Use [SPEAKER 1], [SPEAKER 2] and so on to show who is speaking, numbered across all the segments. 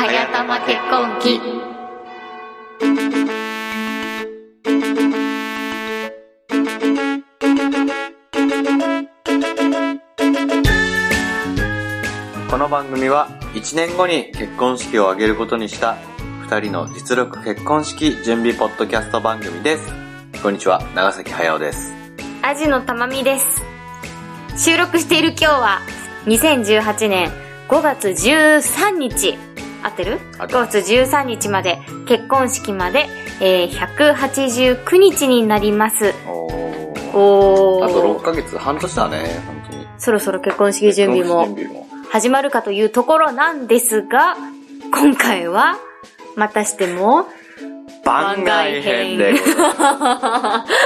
[SPEAKER 1] 早玉結婚記
[SPEAKER 2] この番組は1年後に結婚式を挙げることにした2人の実力結婚式準備ポッドキャスト番組です。こんにちは、長崎駿です。
[SPEAKER 1] アジのたまみです収録している今日は2018年5月13日合ってる？
[SPEAKER 2] 合
[SPEAKER 1] ?5
[SPEAKER 2] ってま
[SPEAKER 1] 月13日まで結婚式まで、えー、189日になります
[SPEAKER 2] おー。
[SPEAKER 1] おー
[SPEAKER 2] あと6ヶ月、半年だね、本当に。
[SPEAKER 1] そろそろ結婚式準備も始まるかというところなんですが今回はまたしても
[SPEAKER 2] 番外編でございます。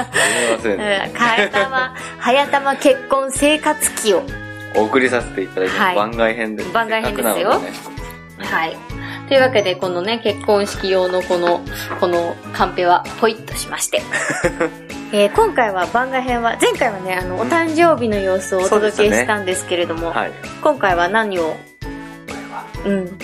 [SPEAKER 2] すみませんね。
[SPEAKER 1] 早玉、早玉結婚生活期を。
[SPEAKER 2] お送りさせていただいて、
[SPEAKER 1] はい
[SPEAKER 2] 番外編です。
[SPEAKER 1] 番外編ですよはい。というわけで、このね、結婚式用のこの、このカンペはポイッとしまして。えー今回は番外編は、前回はね、あの、お誕生日の様子をお届け
[SPEAKER 2] した
[SPEAKER 1] んですけれども、
[SPEAKER 2] はい。
[SPEAKER 1] 今回は何を、うん、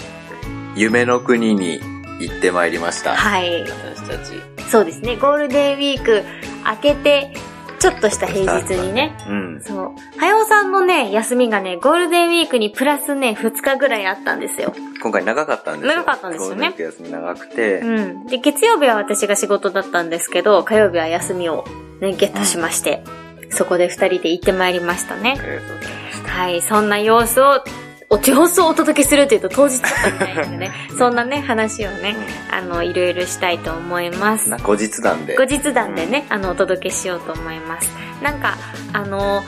[SPEAKER 2] 夢の国に行ってまいりました。
[SPEAKER 1] はい。
[SPEAKER 2] 私たち。
[SPEAKER 1] そうですね、ゴールデンウィーク明けて、ちょっとした平日にね、
[SPEAKER 2] うん。
[SPEAKER 1] そう。はやおさんのね、休みがね、ゴールデンウィークにプラスね、2日ぐらいあったんですよ。
[SPEAKER 2] 今回長かったんですよ。
[SPEAKER 1] 長かったんですよね
[SPEAKER 2] ゴールデンウィーク休み長くて、
[SPEAKER 1] うん。で、月曜日は私が仕事だったんですけど、火曜日は休みをね、ゲットしまして、そこで2人で行ってまいりましたね
[SPEAKER 2] あ。りがとうございます。
[SPEAKER 1] はい、そんな様子を、お様子をお届けするっていうと当日だったみたいなのでね、そんなね、話をね、あの、いろいろしたいと思います。
[SPEAKER 2] な後日談で。
[SPEAKER 1] 後日談でね、あの、お届けしようと思います。なんか、あの、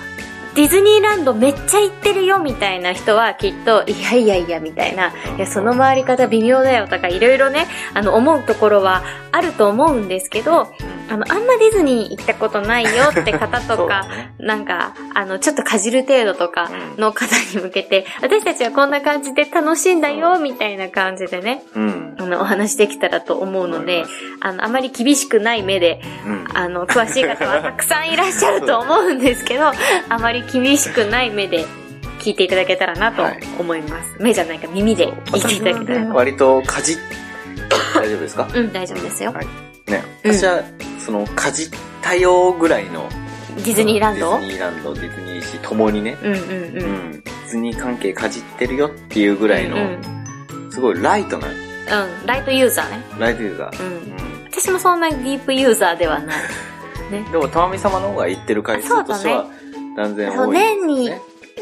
[SPEAKER 1] ディズニーランドめっちゃ行ってるよみたいな人はきっと、いやいやいやみたいな、いや、その回り方微妙だよとかいろいろね、あの、思うところはあると思うんですけど、あの、あんまディズニー行ったことないよって方とか
[SPEAKER 2] だ、ね
[SPEAKER 1] なんか、あの、ちょっとかじる程度とかの方に向けて、私たちはこんな感じで楽しんだよみたいな感じでね、
[SPEAKER 2] うん。
[SPEAKER 1] あの、お話できたらと思うので、あの、あまり厳しくない目で、
[SPEAKER 2] うん。
[SPEAKER 1] あの、詳しい方はたくさんいらっしゃると思うんですけど、あまり厳しくない目で聞いていただけたらなと
[SPEAKER 2] はい
[SPEAKER 1] 思います。目じゃないか耳で聞いていただけたらな。
[SPEAKER 2] 割とかじっ、大丈夫ですか？
[SPEAKER 1] うん、大丈夫ですよ。
[SPEAKER 2] はいね。
[SPEAKER 1] うん
[SPEAKER 2] 私は、その、かじったよぐらいの。
[SPEAKER 1] ディズニーランド？
[SPEAKER 2] ディズニーランド、ディズニーシーともにね。
[SPEAKER 1] うんうん
[SPEAKER 2] う
[SPEAKER 1] うん。
[SPEAKER 2] ん。ディズニー関係かじってるよっていうぐらいの、
[SPEAKER 1] うん
[SPEAKER 2] すごいライトな、
[SPEAKER 1] うん。ライトユーザーね。
[SPEAKER 2] ライトユーザー。
[SPEAKER 1] う。
[SPEAKER 2] うんん。
[SPEAKER 1] 私もそんなディープユーザーではない。ね。
[SPEAKER 2] でも、たまみ様の方が行ってる回数としては、断然
[SPEAKER 1] そう、
[SPEAKER 2] 多い
[SPEAKER 1] 年に、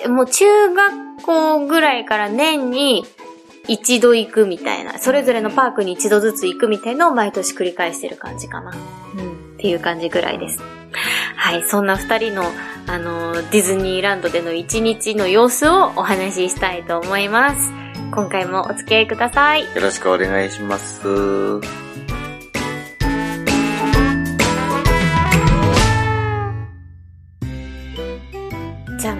[SPEAKER 1] もう中学校ぐらいから年に一度行くみたいな、それぞれのパークに一度ずつ行くみたいのを毎年繰り返してる感じかな。うん。っていう感じぐらいです。はい、そんな二人の、あのー、ディズニーランドでの一日の様子をお話ししたいと思います。今回もお付き合いください。
[SPEAKER 2] よろしくお願いします。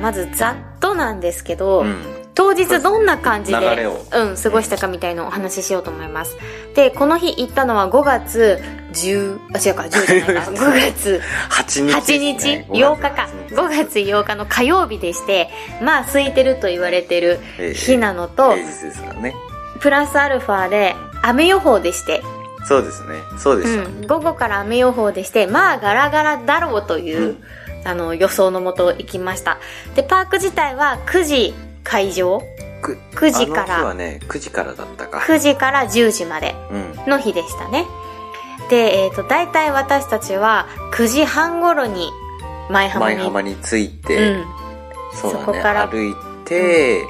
[SPEAKER 1] まずざっとなんですけど、
[SPEAKER 2] うん。
[SPEAKER 1] 当日どんな感じで、うん、過ごしたかみたいのをお話ししようと思います。で、この日行ったのは5月10、あ、違うか、10じゃないか。5月
[SPEAKER 2] 8日
[SPEAKER 1] 8
[SPEAKER 2] です
[SPEAKER 1] 日、
[SPEAKER 2] ね。
[SPEAKER 1] 8日か。5月8日の火曜日でして、まあ空いてると言われてる日なのと、
[SPEAKER 2] 平日ですからね。
[SPEAKER 1] プラスアルファで雨予報でして、
[SPEAKER 2] そうですね。そうで
[SPEAKER 1] う
[SPEAKER 2] した。
[SPEAKER 1] ん、午後から雨予報でして、まあガラガラだろうという、
[SPEAKER 2] うん
[SPEAKER 1] あの予想のもと行きました。で、パーク自体は9時開場？
[SPEAKER 2] く
[SPEAKER 1] 9時から
[SPEAKER 2] あの日はね、9時からだったか。
[SPEAKER 1] 9時から10時まで
[SPEAKER 2] うん。
[SPEAKER 1] の日でしたね。で、えっ、と、大体私たちは9時半頃に前浜に。
[SPEAKER 2] 前浜に着いて、
[SPEAKER 1] うん。
[SPEAKER 2] そうだね。
[SPEAKER 1] そこから
[SPEAKER 2] 歩いて、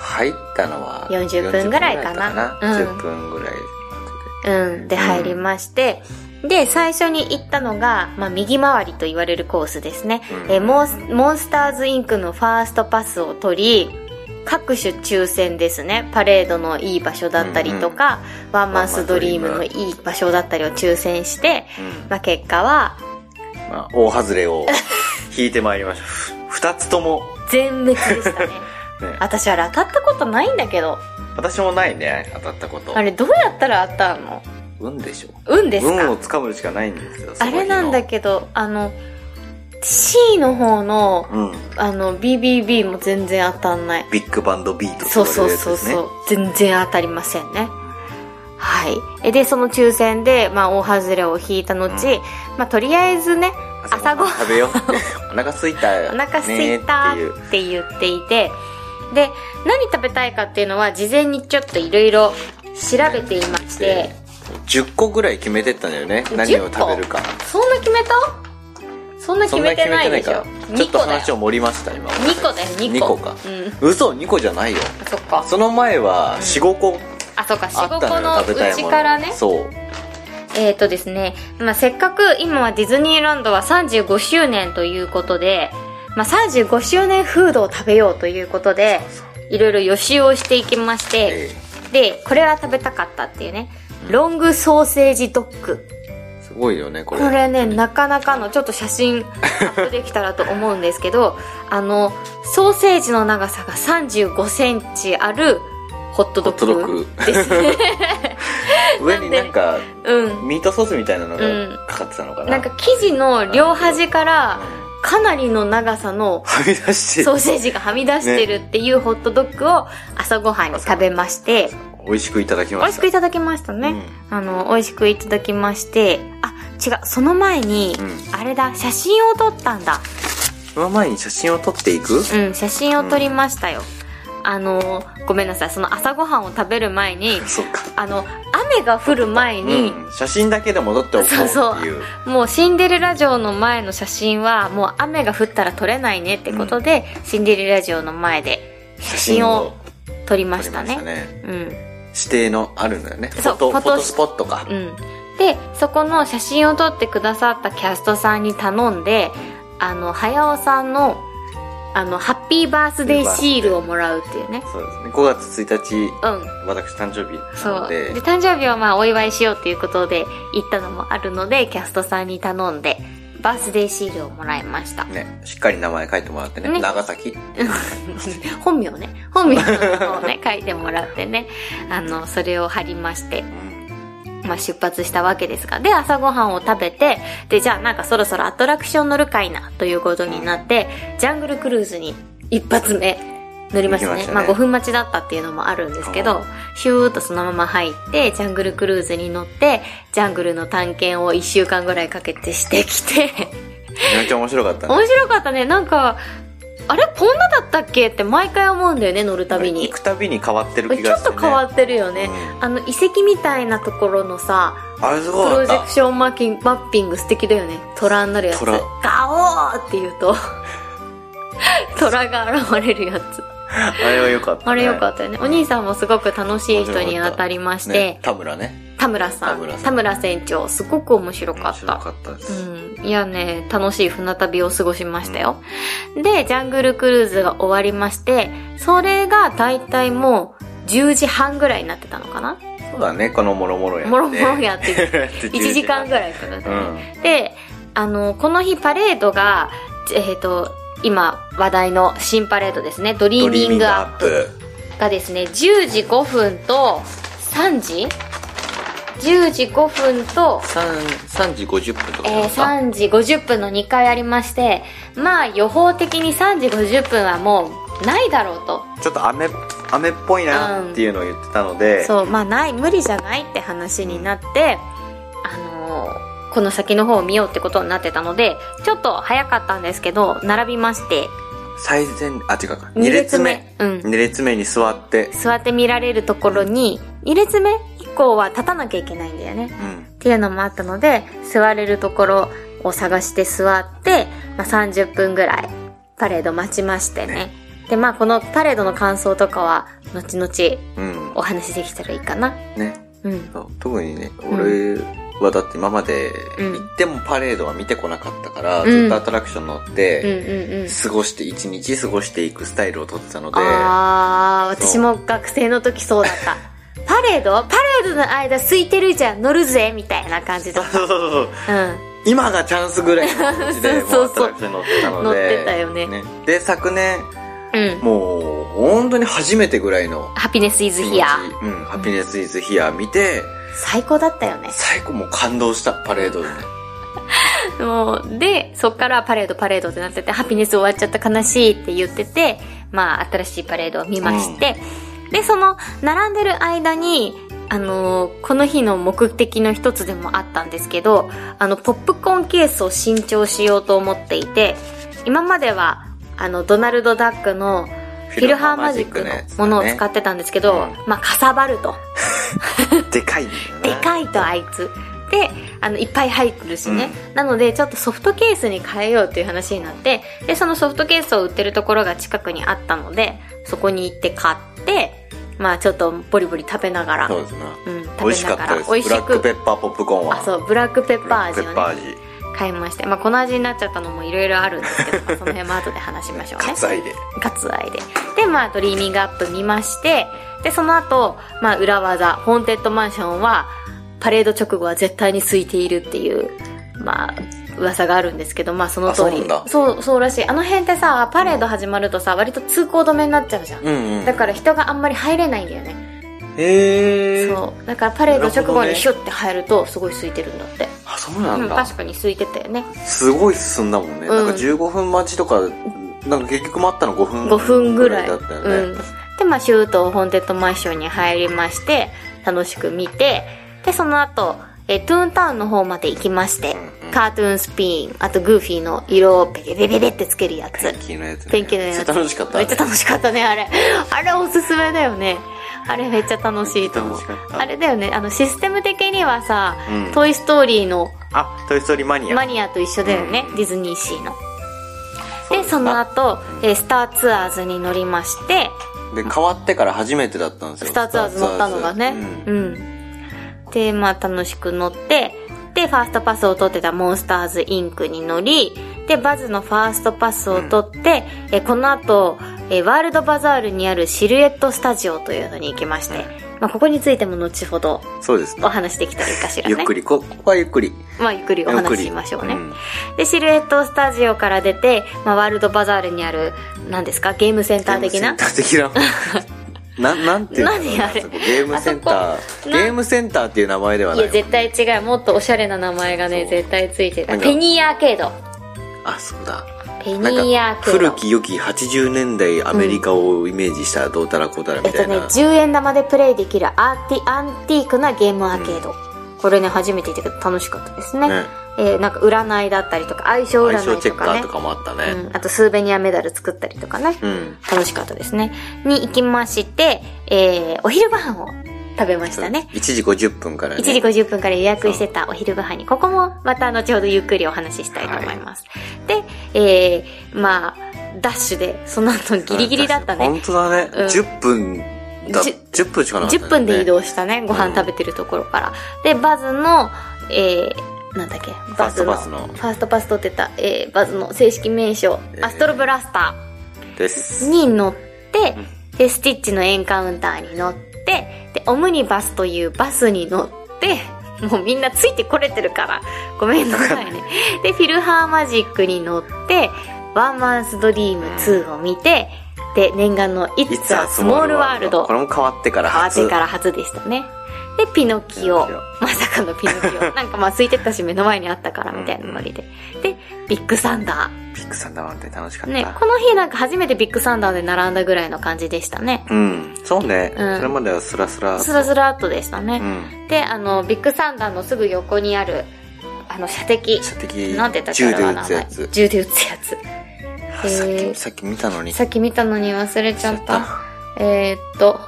[SPEAKER 2] 入ったのは
[SPEAKER 1] 40分ぐらいかな
[SPEAKER 2] 40分ぐらいだった
[SPEAKER 1] うん
[SPEAKER 2] 10分ぐらい
[SPEAKER 1] うん。で、入りまして、で、最初に行ったのが、まあ、右回りと言われるコースですね。
[SPEAKER 2] うん
[SPEAKER 1] えーモンス、モンスターズインクのファーストパスを取り、各種抽選ですね。パレードのいい場所だったりとか、ワンマンスドリームのいい場所だったりを抽選して、
[SPEAKER 2] うん
[SPEAKER 1] まあ、結果は、
[SPEAKER 2] まあ、大外れを 引いてまいりました。ふ二つとも、
[SPEAKER 1] 全滅でしたね。
[SPEAKER 2] ね、
[SPEAKER 1] 私あれ当たったことないんだけど、
[SPEAKER 2] 私もないね、当たったこと。
[SPEAKER 1] あれどうやったら当たるの？
[SPEAKER 2] 運でしょ。
[SPEAKER 1] 運ですか？
[SPEAKER 2] 運をつかむしかないんですよ。
[SPEAKER 1] あれなんだ
[SPEAKER 2] け
[SPEAKER 1] けど、あの、C の方の、
[SPEAKER 2] うん。
[SPEAKER 1] あの、BBB も全然当たんない。
[SPEAKER 2] ビッグバンドビート
[SPEAKER 1] そうそう
[SPEAKER 2] と言われるやつですね。
[SPEAKER 1] そうそう。全然当たりませんね。はい。えで、その抽選で、まあ、大外れを引いた後、まあ、とりあえずね、朝ごはん
[SPEAKER 2] 食べよう。お腹すいたよ。
[SPEAKER 1] お腹すいた
[SPEAKER 2] ね
[SPEAKER 1] って言っていて、で、何食べたいかっていうのは、事前にちょっといろいろ調べていまして。
[SPEAKER 2] 10個ぐらい決めてったんだよね。何を食べるか。
[SPEAKER 1] そんな決めた？そんな決めてないでしょ。
[SPEAKER 2] ちょっと
[SPEAKER 1] 2個だよ。
[SPEAKER 2] 話を盛りました、今。
[SPEAKER 1] 2個だよ、2
[SPEAKER 2] 2
[SPEAKER 1] 個。
[SPEAKER 2] 個か。
[SPEAKER 1] うん。
[SPEAKER 2] 嘘、2個じゃないよ。
[SPEAKER 1] そっか。
[SPEAKER 2] その前は4、5個
[SPEAKER 1] あ、そっか、4、5
[SPEAKER 2] あったのよ、
[SPEAKER 1] 個のう。ちからね。
[SPEAKER 2] そう。
[SPEAKER 1] えーとですね、まあ、せっかく今はディズニーランドは35周年ということで、まあ、35周年フードを食べようということで、いろいろ予習をしていきまして、
[SPEAKER 2] え
[SPEAKER 1] で、これは食べたかったっていうね、ロングソーセージドッグ。
[SPEAKER 2] えすごいよね、これ。
[SPEAKER 1] これね、なかなかの、ちょっと写真アップできたらと思うんですけど、あの、ソーセージの長さが35センチあるホットドッグですね。
[SPEAKER 2] 上になんか、
[SPEAKER 1] うん。
[SPEAKER 2] ミートソースみたいなの
[SPEAKER 1] うん
[SPEAKER 2] がかかってたのかな。
[SPEAKER 1] なんか生地の両端からかなりの長さの
[SPEAKER 2] はみ出して
[SPEAKER 1] ソーセージがはみ出してるっていうホットドッグを朝ごはんに食べまして、
[SPEAKER 2] 美味しくいただき
[SPEAKER 1] 美
[SPEAKER 2] ました。
[SPEAKER 1] 味しくいただきましたね。あの、美味しくいただきまして、あ、違う、その前に、
[SPEAKER 2] うん
[SPEAKER 1] あれだ、写真を撮ったんだ。
[SPEAKER 2] その前に写真を撮っていく？
[SPEAKER 1] うん、写真を撮りましたよ。あの、ごめんなさい、その朝ごはんを食べる前に、
[SPEAKER 2] そっか。
[SPEAKER 1] あの、雨が降る前に、
[SPEAKER 2] うん写真だけでも撮っておこうっていう。
[SPEAKER 1] そうそうもうシンデレラ城の前の写真はもう雨が降ったら撮れないねってことで、シンデレラ城の前で写真を撮りましたね。
[SPEAKER 2] したね。
[SPEAKER 1] うん。
[SPEAKER 2] 指定のあるんだよね。フォト、
[SPEAKER 1] フォト
[SPEAKER 2] スポットか。
[SPEAKER 1] うん。で、そこの写真を撮ってくださったキャストさんに頼んで、あの、早尾さんの、あの、ハッピーバースデーシールをもらうっていうね。
[SPEAKER 2] そうですね。5月1日、
[SPEAKER 1] うん。
[SPEAKER 2] 私誕生日。なので
[SPEAKER 1] で、、誕生日はまあお祝いしようっていうことで行ったのもあるので、キャストさんに頼んで、バースデーシールをもらいました。
[SPEAKER 2] ね、しっかり名前書いてもらってね。
[SPEAKER 1] ね
[SPEAKER 2] 長崎。
[SPEAKER 1] 本名ね。本名をね、書いてもらってね。あの、それを貼りまして、まあ出発したわけですが。で、朝ごはんを食べて、で、じゃあなんかそろそろアトラクション乗るかいな、ということになって、ジャングルクルーズに一発目乗りましたね。
[SPEAKER 2] ましたね
[SPEAKER 1] まあ5分待ちだったっていうのもあるんですけど、シューッとそのまま入って、ジャングルクルーズに乗って、ジャングルの探検を1週間ぐらいかけてしてきて、
[SPEAKER 2] めっちゃ面白かったね。
[SPEAKER 1] 面白かったね。なんか、あれ？こんなだったっけ？って毎回思うんだよね、乗るたびに
[SPEAKER 2] 行。くたびに変わってる気
[SPEAKER 1] ちょ
[SPEAKER 2] がして、ね。
[SPEAKER 1] っと変わってるよね。
[SPEAKER 2] う
[SPEAKER 1] あの、遺跡みたいなところのさ、
[SPEAKER 2] あれす
[SPEAKER 1] プ
[SPEAKER 2] ごかった
[SPEAKER 1] ロジェク。ションマーキンマッピング素敵だよね。虎になるやつ。
[SPEAKER 2] 虎
[SPEAKER 1] ガオーって言うと、虎が現れるやつ。
[SPEAKER 2] あれは良かった、ね。
[SPEAKER 1] あれよかったよね。お兄さんもすごく楽しい人に当たりまして、
[SPEAKER 2] ね、田村ね。
[SPEAKER 1] 田村さん、
[SPEAKER 2] 田村
[SPEAKER 1] 船長、すごく面白か
[SPEAKER 2] 面白
[SPEAKER 1] った。
[SPEAKER 2] かったです。
[SPEAKER 1] うん。いやね、楽しい船旅を過ごしましたよ。で、ジャングルクルーズが終わりまして、それがだいたいもう10時半ぐらいになってたのかな？
[SPEAKER 2] そうだね、このもろもろやって。
[SPEAKER 1] もろもろやって
[SPEAKER 2] 1
[SPEAKER 1] 1 時間ぐ
[SPEAKER 2] い。
[SPEAKER 1] らいかかった
[SPEAKER 2] う
[SPEAKER 1] ね。
[SPEAKER 2] ん。
[SPEAKER 1] で、あの、この日パレードが、えっ、と、今話題の新パレードですね。ドリーミングアップがですね、10時5分と3時 ?10 時5分と、
[SPEAKER 2] 3, 3時50分とか
[SPEAKER 1] えー、3時50分の2回ありまして、まあ予報的に3時50分はもうないだろうと。
[SPEAKER 2] ちょっと雨、雨っぽいなっていうのを言ってたので、
[SPEAKER 1] そう、まあない、無理じゃないって話になって、あのーこの先の方を見ようってことになってたので、ちょっと早かったんですけど、並びまして、
[SPEAKER 2] 最前、あ、違うか。
[SPEAKER 1] 二
[SPEAKER 2] 2列目。
[SPEAKER 1] うん。
[SPEAKER 2] 2列目に座って、
[SPEAKER 1] 座って見られるところに、2列目？以降は立たなきゃいけないんだよね。
[SPEAKER 2] うん。
[SPEAKER 1] っていうのもあったので、座れるところを探して座って、まあ、30分ぐらいパレード待ちましてね。で、まあこのパレードの感想とかは、後々
[SPEAKER 2] うん
[SPEAKER 1] お。話できたらいいかな。
[SPEAKER 2] ね。
[SPEAKER 1] うん。
[SPEAKER 2] そう特にね、
[SPEAKER 1] ん
[SPEAKER 2] 俺はだって今まで
[SPEAKER 1] うん
[SPEAKER 2] 行ってもパレードは見てこなかったから、
[SPEAKER 1] うん
[SPEAKER 2] ずっとアトラクション乗っ
[SPEAKER 1] うん
[SPEAKER 2] て。過ごして、一日過ごしていくスタイルをとってたので、
[SPEAKER 1] あー、私も学生の時そうだった。パレード？パレードの間空いてるじゃん、乗るぜみたいな感じだっ
[SPEAKER 2] そうそうそうそう。
[SPEAKER 1] た。うん。
[SPEAKER 2] 今がチャンスぐらいの感じで、乗ってたので。
[SPEAKER 1] 乗ってたよね
[SPEAKER 2] で、昨年、
[SPEAKER 1] うん。
[SPEAKER 2] もう、本当に初めてぐらいの
[SPEAKER 1] ハピネスイズヒア。
[SPEAKER 2] うん、ハピネスイズヒア見て、
[SPEAKER 1] 最高だったよね。
[SPEAKER 2] 最高もう感動した、パレードでね。
[SPEAKER 1] もうで、そっからパレードパレードってなってて、ハピネス終わっちゃった悲しいって言ってて、まあ、新しいパレードを見まして、で、その、並んでる間に、あのーこの日の目的の一つでもあったんですけど、あの、ポップコーンケースを新調しようと思っていて、今までは、あの、ドナルド・ダックのフィルハーマジックのものを使ってたんですけど、
[SPEAKER 2] うん
[SPEAKER 1] まあ、かさばると。
[SPEAKER 2] でかいね。
[SPEAKER 1] でかいとあいつ。で、あの、いっぱい入ってるしね。なので、ちょっとソフトケースに変えようっていう話になって、で、そのソフトケースを売ってるところが近くにあったので、そこに行って買って、まあちょっとボリボリ食べながら、
[SPEAKER 2] そうですね。
[SPEAKER 1] うん、
[SPEAKER 2] 美味しかったです。
[SPEAKER 1] 美味し
[SPEAKER 2] ブラック
[SPEAKER 1] く、
[SPEAKER 2] ペッパーポップコーンは。
[SPEAKER 1] あ、そう、ブラックペッパー味
[SPEAKER 2] ブラックペッパー味。
[SPEAKER 1] 買いまして。まあこの味になっちゃったのもいろいろあるんですけど、ま あその辺も後で話しましょうね。
[SPEAKER 2] カツアイで。
[SPEAKER 1] ガツ愛で。で、まあ、 Dreaming Up 見まして、で、その後、まあ、裏技、ホーンテッドマンションは、パレード直後は絶対に空いているっていう、まあ、噂があるんですけど、まあ、その通り。
[SPEAKER 2] あそう
[SPEAKER 1] そう、そうらしい。あの辺ってさ、パレード始まるとさ、割と通行止めになっちゃうじゃん。
[SPEAKER 2] うんうん。
[SPEAKER 1] だから人があんまり入れないんだよね。
[SPEAKER 2] へー。
[SPEAKER 1] そう。だからパレード直後にシュッて入ると、すごい空いてるんだって。
[SPEAKER 2] うな
[SPEAKER 1] うんん、
[SPEAKER 2] だ。
[SPEAKER 1] 確かに空いてたよね。
[SPEAKER 2] すごい進んだもんね。
[SPEAKER 1] うん
[SPEAKER 2] なんか15分待ちとか、なんか結局待ったの5分
[SPEAKER 1] 5分ぐらい。
[SPEAKER 2] だったよね。
[SPEAKER 1] うん。で、まあ、シュートホーンテッドマンションに入りまして、楽しく見て、で、その後、えートゥーンタウンの方まで行きまして、
[SPEAKER 2] うんうん
[SPEAKER 1] カートゥーンスピン、あとグーフィーの色をペペペペペってつけるやつ。
[SPEAKER 2] ペンキのやつ、ね。
[SPEAKER 1] ペンキのやつ。
[SPEAKER 2] めっちゃ楽しかった、
[SPEAKER 1] めっちゃ楽しかったね、あれ。あれおすすめだよね。あれめっちゃ楽しいと思う。あれだよね、あの、システム的にはさ、
[SPEAKER 2] うん。
[SPEAKER 1] トイストーリーの
[SPEAKER 2] あ、トイストーリーマニア。
[SPEAKER 1] マニアと一緒だよね、
[SPEAKER 2] うん。
[SPEAKER 1] ディズニーシーの。で、
[SPEAKER 2] そ
[SPEAKER 1] の後、えースターツアーズに乗りまして、
[SPEAKER 2] で、変わってから初めてだったんですよ。
[SPEAKER 1] スターツアーズ乗ったのがね。
[SPEAKER 2] う
[SPEAKER 1] うん。ん。で、まあ楽しく乗って、で、ファーストパスを取ってたモンスターズインクに乗り、で、バズのファーストパスを取って、えこの後、えワールドバザールにあるシルエットスタジオというのに行きまして、まあここについても後ほど
[SPEAKER 2] そうですね
[SPEAKER 1] お。話できたらいいかしらね。
[SPEAKER 2] ゆっくり、こここはゆっくり。
[SPEAKER 1] まあゆっくりお話ししましょうね。
[SPEAKER 2] ん
[SPEAKER 1] で、シルエットスタジオから出て、まあワールドバザールにある、何ですか？ゲームセンター的な？
[SPEAKER 2] ゲームセンター的な？な、なんていうの
[SPEAKER 1] 何あれ？
[SPEAKER 2] ゲームセンター。ゲームセンターっていう名前ではいない
[SPEAKER 1] や、絶対違う。もっとおしゃれな名前がね、絶対ついてた。ペニーアーケード。
[SPEAKER 2] あ、そうだ。
[SPEAKER 1] ペニーアー
[SPEAKER 2] か、
[SPEAKER 1] ケード。
[SPEAKER 2] 古き良き80年代アメリカをイメージしたどうたらこうたら
[SPEAKER 1] えっとね、
[SPEAKER 2] みたいな。
[SPEAKER 1] 10円玉でプレイできるアーティ、アンティークなゲームアーケード。これね、初めて行ったけど楽しかったですね。
[SPEAKER 2] ね
[SPEAKER 1] えーなんか占いだったりとか、相性占
[SPEAKER 2] 相性
[SPEAKER 1] いとかね
[SPEAKER 2] チェッカーと。かもあったね。
[SPEAKER 1] うん、あとスーベニアメダル作ったりとかね。
[SPEAKER 2] うん。
[SPEAKER 1] 楽しかったですね。に行きまして、えー、お昼ご飯を食べましたね。
[SPEAKER 2] 1時50分からね。
[SPEAKER 1] 1時50分から予約してたお昼ご飯に、ここもまた後ほどゆっくりお話ししたいと思います。で、えー、まあ、ダッシュで、その後ギリギリだったね。
[SPEAKER 2] 本当だね。
[SPEAKER 1] うん
[SPEAKER 2] 10分だ、
[SPEAKER 1] じ
[SPEAKER 2] 10分しかなかった、ね。
[SPEAKER 1] 10分で移動したね、ご飯食べてるところから。で、バズの、えー、なんだっけ、バズの、
[SPEAKER 2] ファーストパスの
[SPEAKER 1] ファーストパス取ってた、えー、バズの正式名称、
[SPEAKER 2] えー
[SPEAKER 1] アストロブラスタ
[SPEAKER 2] です。
[SPEAKER 1] ーに乗って、で、スティッチのエンカウンターに乗って、で、オムニバスというバスに乗って、もうみんなついてこれてるから、ごめんなさいね。で、フィルハーマジックに乗って、ワンマンスドリーム2を見て、で、念願の It's a Small World
[SPEAKER 2] これも変わってから
[SPEAKER 1] 変わっ
[SPEAKER 2] 初。
[SPEAKER 1] てから初でしたね。で、ピノキオ
[SPEAKER 2] ピノキオ。
[SPEAKER 1] まさかのピノキオ。なんかまあ空いてたし目の前にあったからみたいなノリで。で、ビッグサンダ
[SPEAKER 2] ビッグサンダーマウンテン楽しかった。
[SPEAKER 1] ー。ね、この日なんか初めてビッグサンダーで並んだぐらいの感じでしたね。
[SPEAKER 2] うん。そうね。
[SPEAKER 1] うん
[SPEAKER 2] それまではスラスラ。
[SPEAKER 1] スラスラっとでした
[SPEAKER 2] う
[SPEAKER 1] ね。
[SPEAKER 2] ん。
[SPEAKER 1] で、あの、ビッグサンダーのすぐ横にある、あの、射的。
[SPEAKER 2] 射的、
[SPEAKER 1] なんて言ったっけ？
[SPEAKER 2] 銃で撃つやつ。
[SPEAKER 1] 銃で撃つやつ。
[SPEAKER 2] あさっ
[SPEAKER 1] えー
[SPEAKER 2] き、さっき見たのに。
[SPEAKER 1] さっき見たのに忘れちゃった。えー、っと、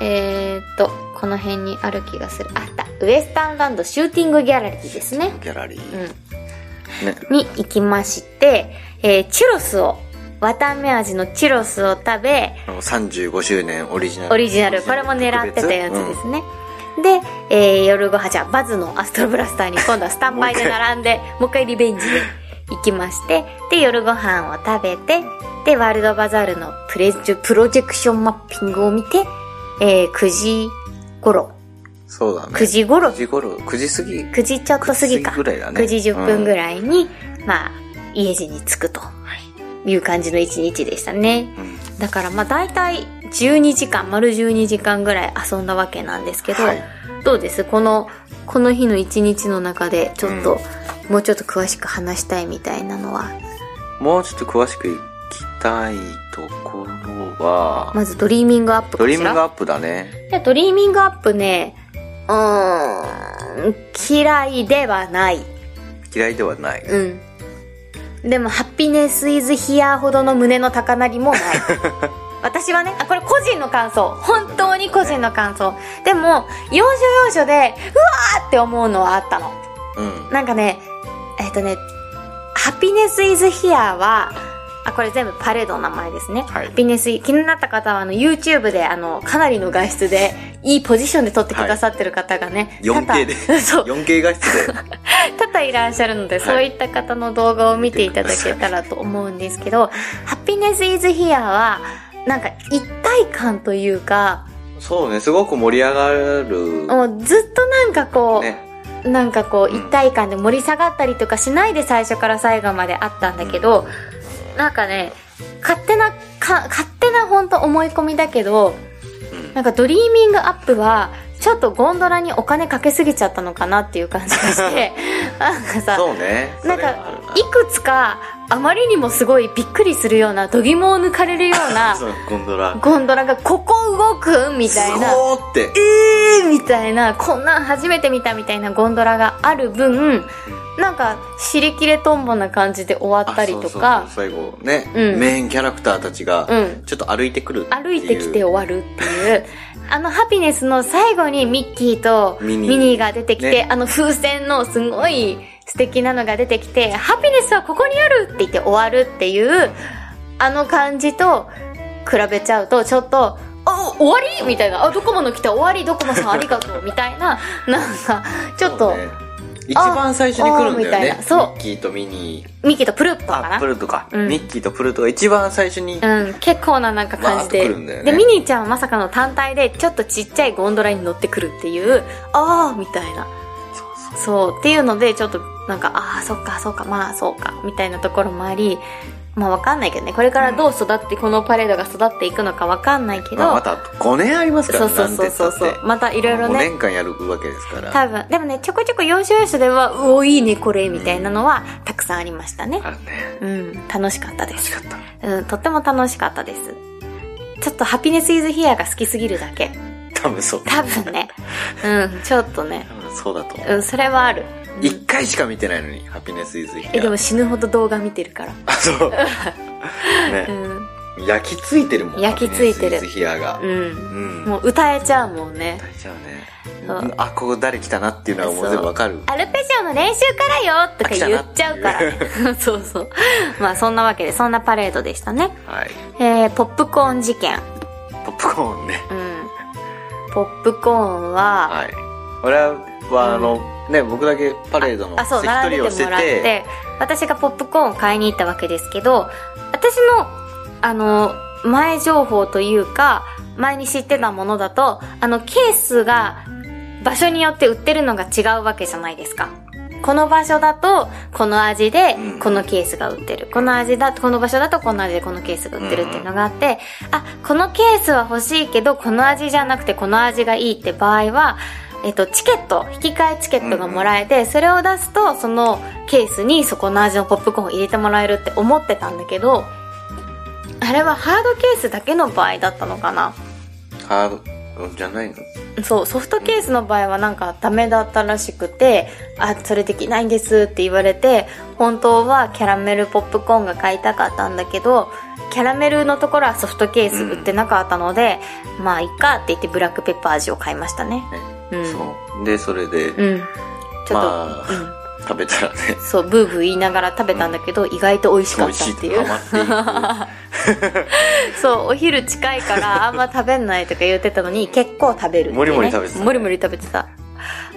[SPEAKER 1] えー、っと、この辺にある気がする。あった。ウエスタンランドシューティングギャラリーですね。
[SPEAKER 2] ギャラリー。
[SPEAKER 1] うん。
[SPEAKER 2] ね。
[SPEAKER 1] に行きまして、えー、チュロスを、綿あめ味のチュロスを食べ、
[SPEAKER 2] あの35周年オリジナル。
[SPEAKER 1] オリジナル、これも狙ってたやつですね。で、えー、夜ご飯、じゃあ、バズのアストロブラスターに 今度はスタンバイで並んで、もう一回リベンジで行きまして、で、夜ご飯を食べて、で、ワールドバザールのプレプロジェクションマッピングを見て、えー、9時頃、
[SPEAKER 2] そうだね。
[SPEAKER 1] 9時頃
[SPEAKER 2] 9時頃、9時過ぎ。
[SPEAKER 1] 9時ちょっと過ぎか。
[SPEAKER 2] 9時ぐらいだね
[SPEAKER 1] 9時10分ぐらいに、まあ、家路に着くという感じの一日でしたね。
[SPEAKER 2] うん。
[SPEAKER 1] だからまあ大体12時間、丸12時間ぐらい遊んだわけなんですけど、
[SPEAKER 2] はい
[SPEAKER 1] どうです？この、この日の一日の中でちょっともうちょっと詳しく話したいみたいなのは？
[SPEAKER 2] もうちょっと詳しく聞きたいところは、
[SPEAKER 1] まずドリーミングアップかしら
[SPEAKER 2] Dreamingアップだね。
[SPEAKER 1] いや Dreaming Up ね、うーん、嫌いではない。
[SPEAKER 2] 嫌いではない。
[SPEAKER 1] うん。でも、 Happiness Is Here ほどの胸の高鳴りもない。私はね、あ、これ個人の感想。本当に個人の感想。でも、要所要所で、うわーって思うのはあったの。
[SPEAKER 2] うん。
[SPEAKER 1] なんかね、えっ、とね、 Happiness Is Here は、あ、これ全部パレードの名前ですね。
[SPEAKER 2] はい
[SPEAKER 1] ハピネスイ、気になった方は、あの、YouTube で、あの、かなりの画質で、いいポジションで撮ってくださってる方がね、
[SPEAKER 2] 4K で、
[SPEAKER 1] 多々 そう、
[SPEAKER 2] 4K 画質で。
[SPEAKER 1] 多々いらっしゃるので、
[SPEAKER 2] はい
[SPEAKER 1] そういった方の動画を見ていただけたらと思うんですけど、ハピネスイズヒアは、なんか一体感というか、
[SPEAKER 2] そうね、すごく盛り上がる。
[SPEAKER 1] もうずっとなんかこう、
[SPEAKER 2] ね。
[SPEAKER 1] なんかこう
[SPEAKER 2] うん
[SPEAKER 1] 一体感で盛り下がったりとかしないで最初から最後まであったんだけど、なんかね、勝手な、か、勝手な本当思い込みだけど、
[SPEAKER 2] うん
[SPEAKER 1] なんか Dreaming Up は、ちょっとゴンドラにお金かけすぎちゃったのかなっていう感じがして、なんかさ、
[SPEAKER 2] そうね。
[SPEAKER 1] なんかいくつか、あまりにもすごいびっくりするような、度肝を抜かれるような、
[SPEAKER 2] ゴンドラ。
[SPEAKER 1] ゴンドラが、ここ動くみたいな。
[SPEAKER 2] すごーって。
[SPEAKER 1] えーみたいな、こんなん初めて見たみたいなゴンドラがある分、なんか、尻切れトンボな感じで終わったりとか。
[SPEAKER 2] 最後ね、
[SPEAKER 1] うん。
[SPEAKER 2] メインキャラクターたちが
[SPEAKER 1] うん、
[SPEAKER 2] ちょっと歩いてくるっていう。
[SPEAKER 1] 歩いてきて終わるっていう、あのハピネスの最後にミッキーと
[SPEAKER 2] ミニ
[SPEAKER 1] ー。が出てきて、
[SPEAKER 2] ね。
[SPEAKER 1] あの風船のすごい素敵なのが出てきて、ハピネスはここにあるって言って終わるっていう、あの感じと比べちゃうと、ちょっと、あ、終わり？みたいな。あ、ドコモの来た。終わり、ドコモさんありがとう。みたいな、なんか、ちょっと、
[SPEAKER 2] ね一番最初に来るんだよね
[SPEAKER 1] な。そう。
[SPEAKER 2] ミッキーとミニー。
[SPEAKER 1] ミッキーとプルットか
[SPEAKER 2] あ
[SPEAKER 1] な
[SPEAKER 2] プルトか、
[SPEAKER 1] うん。
[SPEAKER 2] ミッキーとプルトが一番最初に、
[SPEAKER 1] うん、結構ななんか感じで。
[SPEAKER 2] ね。
[SPEAKER 1] で、ミニーちゃんはまさかの単体で、ちょっとちっちゃいゴンドラに乗ってくるっていう、あーみたいな。そう、っていうので、ちょっと、なんか、ああ、そっか、そっか、まあ、そうか、みたいなところもあり、まあ、わかんないけどね。これからどう育って、このパレードが育っていくのかわかんないけど、
[SPEAKER 2] まあ、また5年ありますから
[SPEAKER 1] そうそうそうそうそう。またいろいろ
[SPEAKER 2] 5
[SPEAKER 1] ね、
[SPEAKER 2] 年間やるわけですから
[SPEAKER 1] 多分、でもね、ちょこちょこ要所要所では、うお、いいね、これ、みたいなのは、たくさんありましたね
[SPEAKER 2] あ。るね
[SPEAKER 1] うん、楽しかったです。
[SPEAKER 2] 楽しかった
[SPEAKER 1] うん、とっても楽しかったです。ちょっとハピネスイズヒアが好きすぎるだけ。
[SPEAKER 2] 多分そう
[SPEAKER 1] 多分ね。うん、ちょっとね。
[SPEAKER 2] 多分そうだと思う
[SPEAKER 1] うん、それはある。うん
[SPEAKER 2] 一回しか見てないのにハピネスイズヒ
[SPEAKER 1] え、でも死ぬほど動画見てるから。
[SPEAKER 2] あそう
[SPEAKER 1] う
[SPEAKER 2] ね
[SPEAKER 1] ん。
[SPEAKER 2] 焼き付いてるもん
[SPEAKER 1] 焼き付いてる
[SPEAKER 2] ヒアが
[SPEAKER 1] うん。
[SPEAKER 2] うん
[SPEAKER 1] もう歌えちゃうもんね。
[SPEAKER 2] 大丈夫ね
[SPEAKER 1] そう
[SPEAKER 2] あここ誰来たなっていうのはもう全部わかる
[SPEAKER 1] アルペジオの練習からよとか言っちゃうから。そうそう。まあそんなわけで、そんなパレードでしたね。
[SPEAKER 2] はい
[SPEAKER 1] えー、ポップコーン事件。
[SPEAKER 2] ポップコーンね
[SPEAKER 1] うん。ポップコーンは、
[SPEAKER 2] はい俺はあのね僕だけパレードの
[SPEAKER 1] あ、そう、
[SPEAKER 2] 関取りをして
[SPEAKER 1] てもらってて、私がポップコーンを買いに行ったわけですけど、私の、あの、前情報というか、前に知ってたものだと、あの、ケースが場所によって売ってるのが違うわけじゃないですか。この場所だと、この味で
[SPEAKER 2] うん、
[SPEAKER 1] このケースが売ってる。この味だと、この場所だと、この味でこのケースが売ってるっていうのがあって、あ、このケースは欲しいけど、この味じゃなくてこの味がいいって場合は、えっと、チケット、引き換えチケットがもらえて、それを出すと、そのケースにそこの味のポップコーンを入れてもらえるって思ってたんだけど、あれはハードケースだけの場合だったのかな？
[SPEAKER 2] ハードじゃないの？
[SPEAKER 1] そう、ソフトケースの場合はなんかダメだったらしくて、あ、それできないんですって言われて、本当はキャラメルポップコーンが買いたかったんだけど、キャラメルのところはソフトケース売ってなかったので、まあいっかって言ってブラックペッパー味を買いましたね。
[SPEAKER 2] ね
[SPEAKER 1] うん。
[SPEAKER 2] そうでそれで
[SPEAKER 1] うん。ちょっと、
[SPEAKER 2] まあ
[SPEAKER 1] うん。
[SPEAKER 2] 食べたらね
[SPEAKER 1] そう、ブーブー言いながら食べたんだけど、意外と美味しか
[SPEAKER 2] 美味しい
[SPEAKER 1] ったっていう。
[SPEAKER 2] ハマってい
[SPEAKER 1] そう、お昼近いからあんま食べんないとか言ってたのに、結構食べるっていうね、
[SPEAKER 2] もりもり食べてたね
[SPEAKER 1] もりもり食べてた。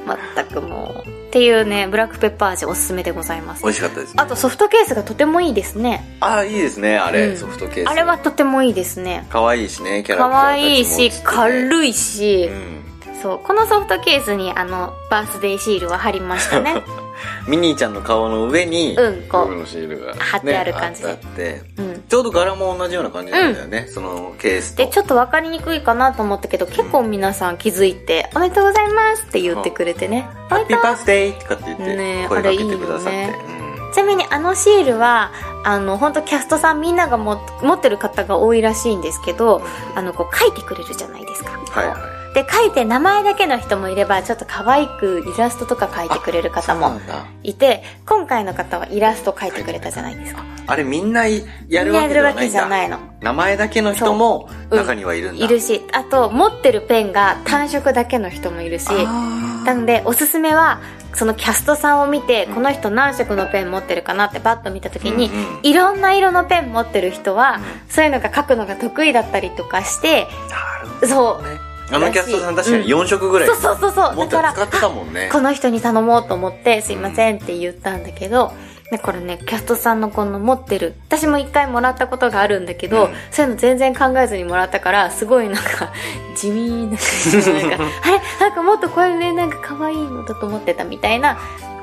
[SPEAKER 1] まったくもう。っていうね、ブラックペッパー味おすすめでございます
[SPEAKER 2] く美。味しかったです
[SPEAKER 1] あとソフトケースがとてもいいですね。
[SPEAKER 2] ああいいですねあれ、
[SPEAKER 1] うん
[SPEAKER 2] ソフトケース
[SPEAKER 1] あれはとてもいいですね。
[SPEAKER 2] 可愛いしねキャラクター
[SPEAKER 1] 可
[SPEAKER 2] たちも
[SPEAKER 1] 愛いし、軽いし、
[SPEAKER 2] うん
[SPEAKER 1] そう、このソフトケースにあの、バースデーシールは貼りましたね。
[SPEAKER 2] ミニーちゃんの顔の上に、
[SPEAKER 1] うんこう
[SPEAKER 2] 僕のシールが、
[SPEAKER 1] 貼ってある感じで
[SPEAKER 2] ね
[SPEAKER 1] うん。
[SPEAKER 2] ちょうど柄も同じような感じなんだよね、そのケースと。
[SPEAKER 1] で、ちょっと分かりにくいかなと思ったけど、結構皆さん気づいて、おめでとうございますって言ってくれてね。お
[SPEAKER 2] ハッピーバースデーとかって言って、声かけてくださって。
[SPEAKER 1] あれいいよちなみにあのシールは、あの、本当キャストさんみんながも持ってる方が多いらしいんですけど、あの、こう書いてくれるじゃないですか。
[SPEAKER 2] はいはい。
[SPEAKER 1] で、書いて名前だけの人もいれば、ちょっと可愛くイラストとか書いてくれる方も。いて、今回の方はイラスト書いてくれたじゃないですか。
[SPEAKER 2] あれみんなやるわけ
[SPEAKER 1] じゃないの。
[SPEAKER 2] 名前だけの人も中にはいるんだ。
[SPEAKER 1] いるし、あと、持ってるペンが単色だけの人もいるし、
[SPEAKER 2] あ
[SPEAKER 1] なので、おすすめは、そのキャストさんを見て、この人何色のペン持ってるかなってバッと見たときに、
[SPEAKER 2] うんうん
[SPEAKER 1] いろんな色のペン持ってる人は、
[SPEAKER 2] うん
[SPEAKER 1] そういうのが書くのが得意だったりとかして、
[SPEAKER 2] ーなるほど
[SPEAKER 1] そう。
[SPEAKER 2] ね。あのキャストさん確かに4色ぐらい
[SPEAKER 1] そうそうそうそう。
[SPEAKER 2] 持
[SPEAKER 1] だから、
[SPEAKER 2] 使ってたもんね。
[SPEAKER 1] この人に頼もうと思って、すいませんって言ったんだけど、で、これね、キャストさんのこの持ってる、私も一回もらったことがあるんだけど、
[SPEAKER 2] うん
[SPEAKER 1] そういうの全然考えずにもらったから、すごいなんか、地味な感じなんか、あれ？なんかもっとこれね、なんか可愛いのだと思ってたみたいな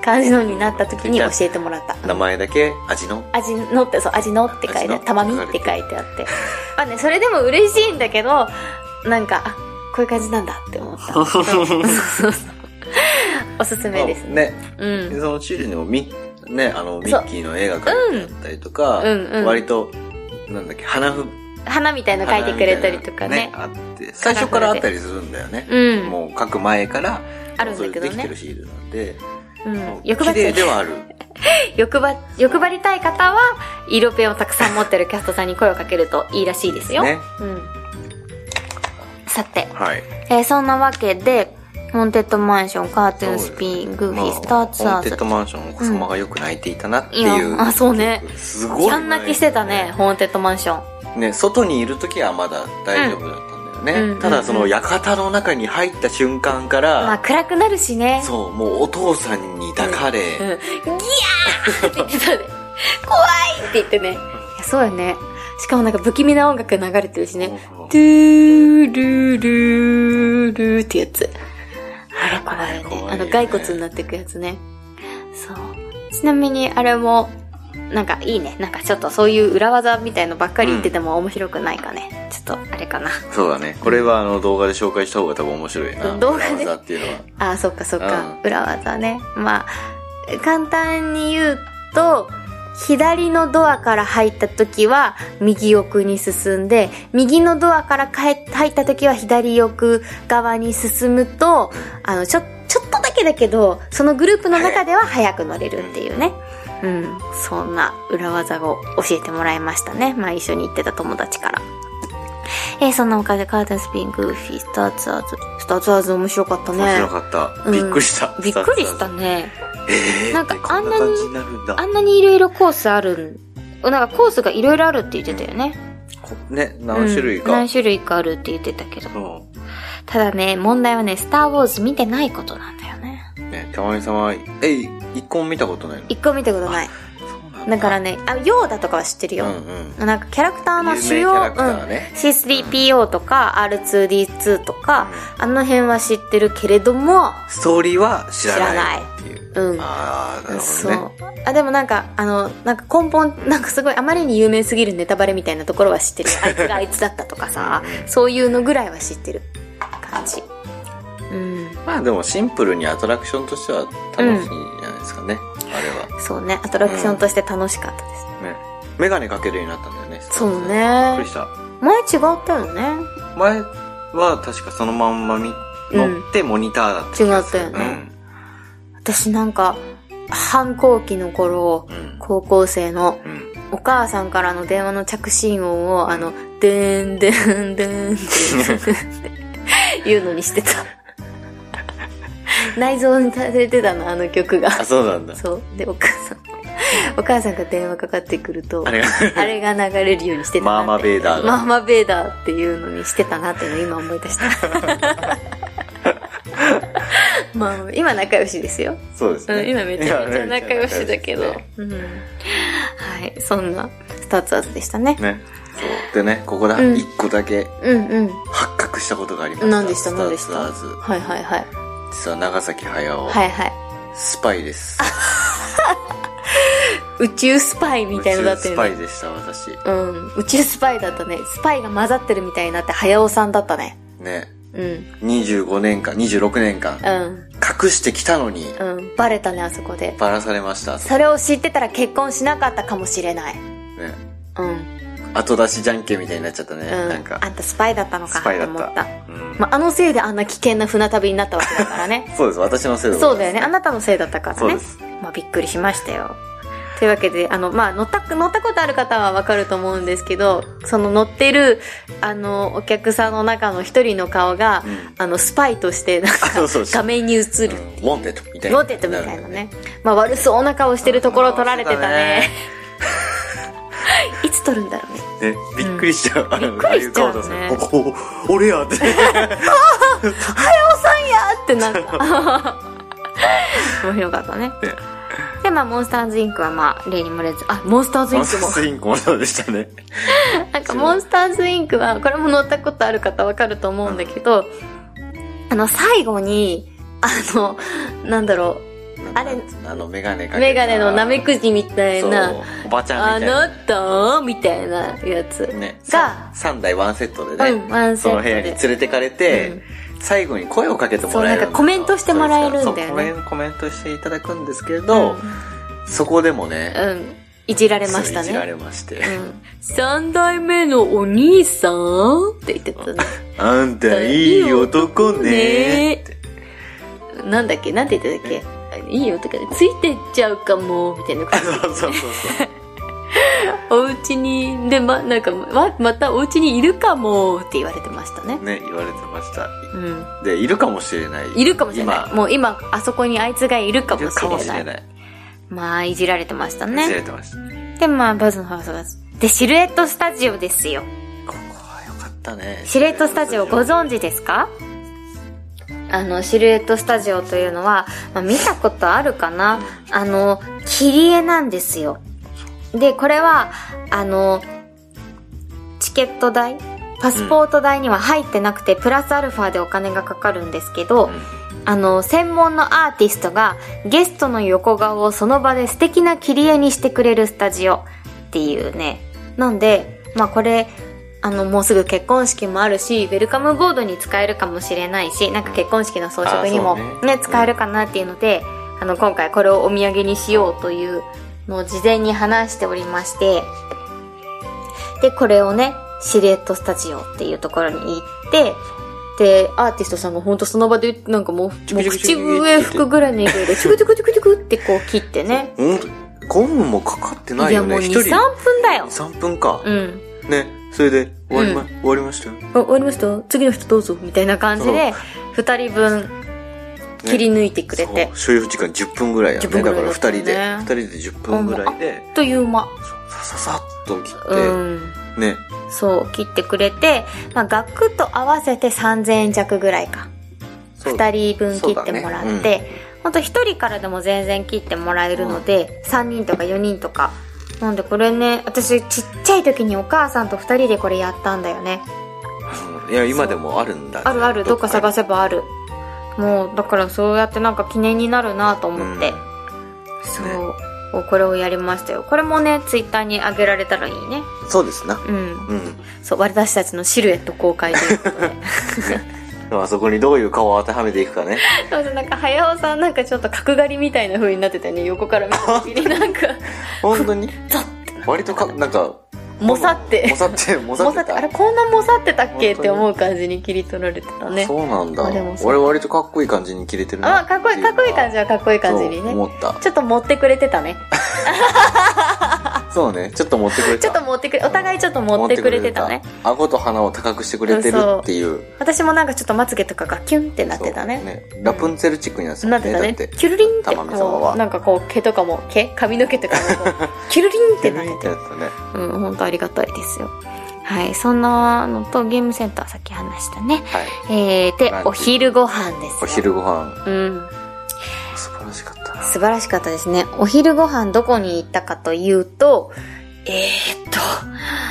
[SPEAKER 1] 感じのになった時に教えてもらった。
[SPEAKER 2] 名前だけ？味の？
[SPEAKER 1] 味のって、そう、味のって書いて。たまみって書いてあって。まあね、それでも嬉しいんだけど、なんか、あ、こういう感じなんだって思った。そうそうそうおすすめですね。
[SPEAKER 2] ね。
[SPEAKER 1] うん。
[SPEAKER 2] でそのシールにもミね、あの、ミッキーの絵が描いてあったりとか、
[SPEAKER 1] うん
[SPEAKER 2] 割と、なんだっけ、花ふ、
[SPEAKER 1] 花みたいの書いてくれたりとかね。
[SPEAKER 2] あって、最初からあったりするんだよね。
[SPEAKER 1] うん。
[SPEAKER 2] もう書く前から、
[SPEAKER 1] あるんだけどね
[SPEAKER 2] できてるシールなんで、
[SPEAKER 1] うん。欲張
[SPEAKER 2] 綺麗ではある。
[SPEAKER 1] 欲張、欲張りたい方は、色ペンをたくさん持ってるキャストさんに声をかけるといいらしいですよ。
[SPEAKER 2] ね。
[SPEAKER 1] うん。さて、
[SPEAKER 2] はい。
[SPEAKER 1] えーそんなわけで、ホーンテッドマンション、カートゥーンスピン、グーフィー、スターツアーズ
[SPEAKER 2] ホーンテッド。マンション、お子様がよく泣いていたなって
[SPEAKER 1] い
[SPEAKER 2] いう。
[SPEAKER 1] や、あ、そうね。
[SPEAKER 2] すごい。
[SPEAKER 1] キャン泣きしてたね、。ホーンテッドマンション。
[SPEAKER 2] ね、外にいる時はまだ大丈夫だったんだよね。
[SPEAKER 1] うん
[SPEAKER 2] ただその館の中に入った瞬間から、
[SPEAKER 1] まあ、暗くなるしね。
[SPEAKER 2] そう、もうお父さんに抱かれ、
[SPEAKER 1] うん。ギャーって言ってたね。怖いって言ってね。いや、そうよね。しかもなんか不気味な音楽流れてるしね。トゥールルルーってやつ。あれ怖いよね。あの、骸骨になっていくやつね。そう。ちなみにあれも、なんかいいね。なんかちょっとそういう裏技みたいのばっかり言ってても面白くないかね。ちょっと、あれかな。
[SPEAKER 2] そうだね。これはあの動画で紹介した方が多分面白いな。
[SPEAKER 1] 動画で？
[SPEAKER 2] 裏技っていうのは。
[SPEAKER 1] ああ、そっかそっか。
[SPEAKER 2] うん
[SPEAKER 1] 裏技ね。まあ、簡単に言うと、左のドアから入った時は右奥に進んで、右のドアから帰っ入った時は左奥側に進むと、あの、ちょ、ちょっとだけだけど、そのグループの中では早く乗れるっていうね。うん。そんな裏技を教えてもらいましたね。まあ一緒に行ってた友達から。えーそんなおかげでカーテンスピン、グーフィー、スターツアーズ。スターツアーズ面白かったね。
[SPEAKER 2] 面白かった。
[SPEAKER 1] うん
[SPEAKER 2] びっくりした。
[SPEAKER 1] びっくりしたね。
[SPEAKER 2] えー、
[SPEAKER 1] なんか
[SPEAKER 2] ってこんなに。
[SPEAKER 1] あんなにいろいろコースあるん、なんかコースがいろいろあるって言ってたよね。
[SPEAKER 2] こね、何種類か。
[SPEAKER 1] うん何種類かあるって言ってたけど。
[SPEAKER 2] そ
[SPEAKER 1] ただね、問題はね、スターウォーズ見てないことなんだよね。
[SPEAKER 2] う。ね、たまにさんは、え、一個も見たことないの？
[SPEAKER 1] 一個見たことない。だからね、あ、ヨーダとかは知ってるよ。
[SPEAKER 2] うんうん。
[SPEAKER 1] なんかキャラクターの主要、
[SPEAKER 2] ね
[SPEAKER 1] うん、C3PO とか R2D2 とか、あの辺は知ってるけれども、
[SPEAKER 2] ストーリーは知らないっていう。
[SPEAKER 1] うん。
[SPEAKER 2] ああ、なるほ
[SPEAKER 1] そ
[SPEAKER 2] どね。
[SPEAKER 1] う。あ、でもなんか、あの、なんか根本、なんかすごいあまりに有名すぎるネタバレみたいなところは知ってる。あいつが あいつだったとかさ
[SPEAKER 2] うんう、ん
[SPEAKER 1] そういうのぐらいは知ってる感じ。うん。
[SPEAKER 2] まあでもシンプルにアトラクションとしては楽しいんじゃないですかね。あれは。
[SPEAKER 1] そうね、アトラクションとして楽しかったです。
[SPEAKER 2] ね。メガネかけるようになったんだよね。
[SPEAKER 1] そう
[SPEAKER 2] びっく
[SPEAKER 1] ね
[SPEAKER 2] り。した。
[SPEAKER 1] 前違ったよね。
[SPEAKER 2] 前は確かそのまんま見、乗ってモニターだった気がする。
[SPEAKER 1] 違ったよね私なんか、反抗期の頃、
[SPEAKER 2] うん。うん。
[SPEAKER 1] 高校生の
[SPEAKER 2] うん。
[SPEAKER 1] お母さんからの電話の着信音を、あの、でーんでーんでーんっていうのにしてた。内臓にされてたの、あの曲が。
[SPEAKER 2] あ、そうなんだ。
[SPEAKER 1] そう。で、お母さん、お母さんが電話かかってくると、
[SPEAKER 2] あれが、
[SPEAKER 1] 流れるようにしてた。
[SPEAKER 2] マーマベーダーが
[SPEAKER 1] マーマベーダーっていうのにしてたなっていうのを今思い出した。まあ、今仲良しですよ。
[SPEAKER 2] そうですね。
[SPEAKER 1] うん、今めちゃめちゃ仲良しだけど。
[SPEAKER 2] 今ね
[SPEAKER 1] うん。はい、そんな、スターツアーズでしたね。
[SPEAKER 2] ね。そう。でね、ここだ。
[SPEAKER 1] うん
[SPEAKER 2] 一個だけ。発覚したことがありました。
[SPEAKER 1] 何でした？
[SPEAKER 2] スタ
[SPEAKER 1] 何でした？
[SPEAKER 2] ーツアーズ。
[SPEAKER 1] はいはいはい。
[SPEAKER 2] 実は長崎駿。
[SPEAKER 1] はいはい。
[SPEAKER 2] スパイです。
[SPEAKER 1] 宇宙スパイみたいなのだった
[SPEAKER 2] 宇宙ス。パイでした、私。
[SPEAKER 1] うん。宇宙スパイだったね。スパイが混ざってるみたいになって、早尾さんだったね。
[SPEAKER 2] ね。
[SPEAKER 1] うん。
[SPEAKER 2] 25年間、26年間、
[SPEAKER 1] うん。
[SPEAKER 2] 隠してきたのに、
[SPEAKER 1] うん。バレたね、あそこで。
[SPEAKER 2] バラされました。
[SPEAKER 1] それを知ってたら結婚しなかったかもしれない。
[SPEAKER 2] ね。
[SPEAKER 1] うん。
[SPEAKER 2] 後出しじゃんけんみたいになっちゃったね。
[SPEAKER 1] うん。
[SPEAKER 2] なんか
[SPEAKER 1] あ。んたスパイだったのかと思った。
[SPEAKER 2] うん。
[SPEAKER 1] まあ、あのせいであんな危険な船旅になったわけだからね。
[SPEAKER 2] そうです、私のせいでございます
[SPEAKER 1] そうだよね。あなたのせいだったからね。まあ、びっくりしましたよ。というわけで、あの、まあ、乗った、乗ったことある方はわかると思うんですけど、その乗ってる、あの、お客さんの中の一人の顔が、
[SPEAKER 2] うん
[SPEAKER 1] あの、スパイとして、なんか、
[SPEAKER 2] そうそうそう
[SPEAKER 1] 画面に映る。
[SPEAKER 2] うん wanted みたいな。
[SPEAKER 1] モテットみたいなね。まあ、悪そうな顔してるところ撮られてたね。いつ撮るんだろうね。
[SPEAKER 2] ね、びっくりしちゃう。あの
[SPEAKER 1] びっくりしちゃうね
[SPEAKER 2] おお俺やって。
[SPEAKER 1] おさんやってなった。面白かったね。
[SPEAKER 2] ね
[SPEAKER 1] で、まあ、モンスターズインクはまあ、例に漏れず、あ、モンスターズインクも。
[SPEAKER 2] スインクもそうでしたね。
[SPEAKER 1] なんか、モンスターズインクは、これも乗ったことある方わかると思うんだけど、あの、最後に、あの、なんだろあれ
[SPEAKER 2] あの、メガネかけ
[SPEAKER 1] う、
[SPEAKER 2] た
[SPEAKER 1] メガネのナメクジみたいな、
[SPEAKER 2] おばちゃ
[SPEAKER 1] あ
[SPEAKER 2] んみたいな。
[SPEAKER 1] なたみたいなやつ
[SPEAKER 2] ね。
[SPEAKER 1] が、
[SPEAKER 2] 3台ワンセットでね。
[SPEAKER 1] うんワンセットで
[SPEAKER 2] その部屋に連れてかれて、最後に声をかけてもらえる
[SPEAKER 1] そうなんかコメントしてもらえるんだよね
[SPEAKER 2] コメントしていただくんですけど、そこでもね、
[SPEAKER 1] うん、うん。いじられました
[SPEAKER 2] いじら
[SPEAKER 1] ね。
[SPEAKER 2] れまして。
[SPEAKER 1] うん。三代目のお兄さんって言ってたね。
[SPEAKER 2] あんたいい男ねって。
[SPEAKER 1] なんだっけ？なんて言ってたっけ？いいよとかで、ついてっちゃうかも、みたいな感じ。
[SPEAKER 2] そうそうそうそう。
[SPEAKER 1] お家に、で、ま、なんか、ま、またお家にいるかもって言われてましたね。
[SPEAKER 2] ね、言われてました。
[SPEAKER 1] うん。
[SPEAKER 2] で、いるかもしれない。
[SPEAKER 1] いるかもしれない。
[SPEAKER 2] 今
[SPEAKER 1] もう今、あそこにあいつがいるかもしれない。
[SPEAKER 2] れない。
[SPEAKER 1] まあ、いじられてました
[SPEAKER 2] いじら
[SPEAKER 1] ね。
[SPEAKER 2] れてました。
[SPEAKER 1] で、まあ、バズのハウスが。で、シルエットスタジオですよ。
[SPEAKER 2] ここはよかったね。
[SPEAKER 1] シルエットスタジオご存知ですか？あの、シルエットスタジオというのは、まあ、見たことあるかな？あの、切り絵なんですよ。で、これは、あの、チケット代？パスポート代には入ってなくて、プラスアルファでお金がかかるんですけど、あの、専門のアーティストがゲストの横顔をその場で素敵な切り絵にしてくれるスタジオっていうね。なんで、まあこれ、あの、もうすぐ結婚式もあるし、ウェルカムボードに使えるかもしれないし、なんか結婚式の装飾にもね
[SPEAKER 2] ね
[SPEAKER 1] 使えるかなっていうので、あの、今回これをお土産にしようというのを事前に話しておりまして、で、これをね、シルエットスタジオっていうところに行って、で、アーティストさんがほんとその場で、なんかもう、もう口
[SPEAKER 2] ク
[SPEAKER 1] 笛吹くぐらいの勢いで、チクチクチクチクってこう切ってね。
[SPEAKER 2] うん。5分もかかってない
[SPEAKER 1] いやもう
[SPEAKER 2] よね。
[SPEAKER 1] 2、
[SPEAKER 2] 一
[SPEAKER 1] 3分だよ。
[SPEAKER 2] 3分か。
[SPEAKER 1] うん。
[SPEAKER 2] ね。それで、終わりま、
[SPEAKER 1] うん
[SPEAKER 2] 終わりました？よ。
[SPEAKER 1] あ、終わりました？次の人どうぞ。みたいな感じで、二人分切り抜いてくれて。
[SPEAKER 2] そう所要時間10分ぐらいや
[SPEAKER 1] 10
[SPEAKER 2] ね。だから
[SPEAKER 1] 分ぐらいだった
[SPEAKER 2] 2人で、
[SPEAKER 1] ね
[SPEAKER 2] 2人で10分ぐらいで、
[SPEAKER 1] あっという間。
[SPEAKER 2] さささっと切って、
[SPEAKER 1] うん。
[SPEAKER 2] ね。
[SPEAKER 1] そう、切ってくれて、まあ、額と合わせて3000円弱ぐらいか。
[SPEAKER 2] そう
[SPEAKER 1] 二人分切ってもらって、ほんと一人からでも全然切ってもらえるので、三人とか四人とか。なんでこれね、私ちっちゃい時にお母さんと二人でこれやったんだよね。
[SPEAKER 2] うんいや、今でもあるんだ。
[SPEAKER 1] あるある、どっか探
[SPEAKER 2] せ
[SPEAKER 1] せばある。もう、だからそうやってなんか記念になるなと思って。そう。これをやりましたよ。これもね、ツイッターに上げられたらいいね。
[SPEAKER 2] そうですな。
[SPEAKER 1] うん。
[SPEAKER 2] うん。
[SPEAKER 1] そう、私たちのシルエット公開ということで。
[SPEAKER 2] あそこにどういう顔を当てはめていくかね。
[SPEAKER 1] そうそう、なんか、早尾さんなんかちょっと角刈りみたいな風になってたよね、横から見た時になんか、
[SPEAKER 2] 本当に？
[SPEAKER 1] ザッてな
[SPEAKER 2] 割とか、なんか、
[SPEAKER 1] もさって
[SPEAKER 2] もさって、もさって
[SPEAKER 1] あれこんなもさってたっけ？って思う感じに切り取られてたね。
[SPEAKER 2] そうなんだ。俺割とかっこいい感じに切れてるな
[SPEAKER 1] あ、かっこいい、かっこいい感じはかっこいい感じにね。
[SPEAKER 2] 思った。
[SPEAKER 1] ちょっと持ってくれてたね。
[SPEAKER 2] そうね。ちょっと持ってくれた。
[SPEAKER 1] ちょっと持ってくれ、お互いちょっと持ってくれてたね。
[SPEAKER 2] 顎と鼻を高くしてくれてるっていう。
[SPEAKER 1] 私もなんかちょっとまつげとかがキュンってなってたね。
[SPEAKER 2] そうラプンツェルチックになってた
[SPEAKER 1] なってたね。キュルリンってこ
[SPEAKER 2] は
[SPEAKER 1] う、なんかこう毛とかも、毛？髪の毛とかも キュルリンってなってて
[SPEAKER 2] ってや。つだね。
[SPEAKER 1] うん、本当ありがたいですよ。はい、そんなのとゲームセンターさっき話したね。
[SPEAKER 2] はい。
[SPEAKER 1] えー、でお昼ご飯ですよ。
[SPEAKER 2] お昼ご飯、
[SPEAKER 1] うん。
[SPEAKER 2] 素晴らしかった
[SPEAKER 1] ですね。お昼ご飯どこに行ったかというと、えー、っと、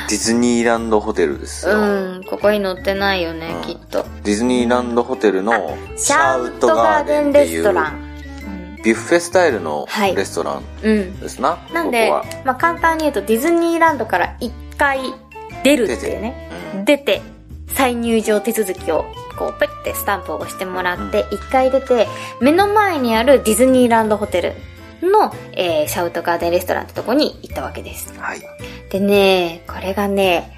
[SPEAKER 2] ディズニーランドホテルですよ。
[SPEAKER 1] うん、ここに載ってないよね、
[SPEAKER 2] うん
[SPEAKER 1] きっと。
[SPEAKER 2] ディズニーランドホテルの
[SPEAKER 1] シャウトガーデンレストラン。うん
[SPEAKER 2] ビュッフェスタイルの
[SPEAKER 1] はい
[SPEAKER 2] レストラン
[SPEAKER 1] うん。
[SPEAKER 2] ですな。
[SPEAKER 1] なんで
[SPEAKER 2] ここは、
[SPEAKER 1] まあ簡単に言うとディズニーランドから一回出るっていうね。
[SPEAKER 2] うん
[SPEAKER 1] 出て、再入場手続きを、こう、ペッてスタンプを押してもらって、一回出て、目の前にあるディズニーランドホテルの、えーシャウトガーデンレストランってとこに行ったわけです。
[SPEAKER 2] はい。
[SPEAKER 1] でね、これがね、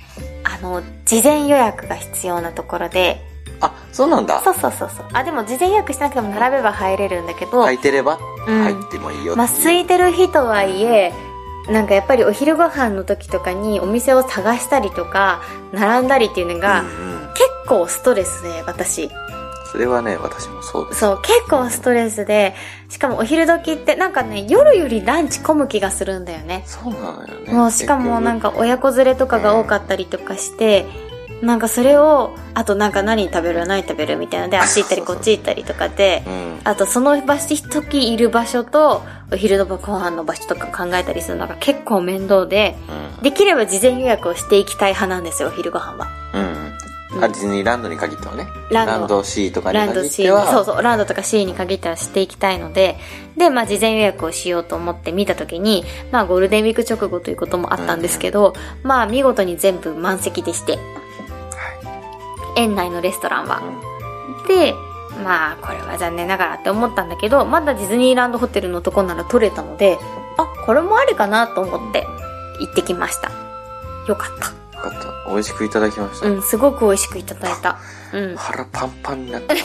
[SPEAKER 1] あの、事前予約が必要なところで、
[SPEAKER 2] あ、そうなんだ。
[SPEAKER 1] そうそうそうそう。あ、でも事前予約しなくても並べば入れるんだけど、
[SPEAKER 2] 空いてれば？
[SPEAKER 1] うん
[SPEAKER 2] 入ってもいいよう。
[SPEAKER 1] まあ、空いてる日とはいえ、なんかやっぱりお昼ご飯の時とかにお店を探したりとか、並んだりっていうのが、
[SPEAKER 2] うんうん
[SPEAKER 1] 結構ストレスで、私。
[SPEAKER 2] それはね、私もそうです。
[SPEAKER 1] そう、結構ストレスで、しかもお昼時ってなんかね、夜よりランチ混む気がするんだよね。
[SPEAKER 2] そうなのよね。
[SPEAKER 1] もうしかもなんか親子連れとかが多かったりとかして、なんかそれを、あとなんか何食べる？何食べる？みたいなので、あっち行ったりこっち行ったりとかで、
[SPEAKER 2] うん。
[SPEAKER 1] あとその場所、時いる場所と、お昼のご飯の場所とか考えたりするのが結構面倒で、
[SPEAKER 2] うん。
[SPEAKER 1] できれば事前予約をしていきたい派なんですよ、お昼ご飯は。
[SPEAKER 2] ディズニーランドに限ってはね。
[SPEAKER 1] ランド
[SPEAKER 2] ランド C とかに
[SPEAKER 1] ランド
[SPEAKER 2] 限っ
[SPEAKER 1] C
[SPEAKER 2] ては。
[SPEAKER 1] そうそう、ランドとか C に限ってはしていきたいので、で、まあ事前予約をしようと思って見たときに、まあゴールデンウィーク直後ということもあったんですけど、まあ見事に全部満席でして、園内のレストランは。で、まあこれは残念ながらって思ったんだけど、まだディズニーランドホテルのとこなら取れたので、あ、これもありかなと思って行ってきました。よかった。
[SPEAKER 2] よかった。美味しくいただきました。
[SPEAKER 1] うん、すごく美味しくいただいた。うん、
[SPEAKER 2] 腹パンパンになって、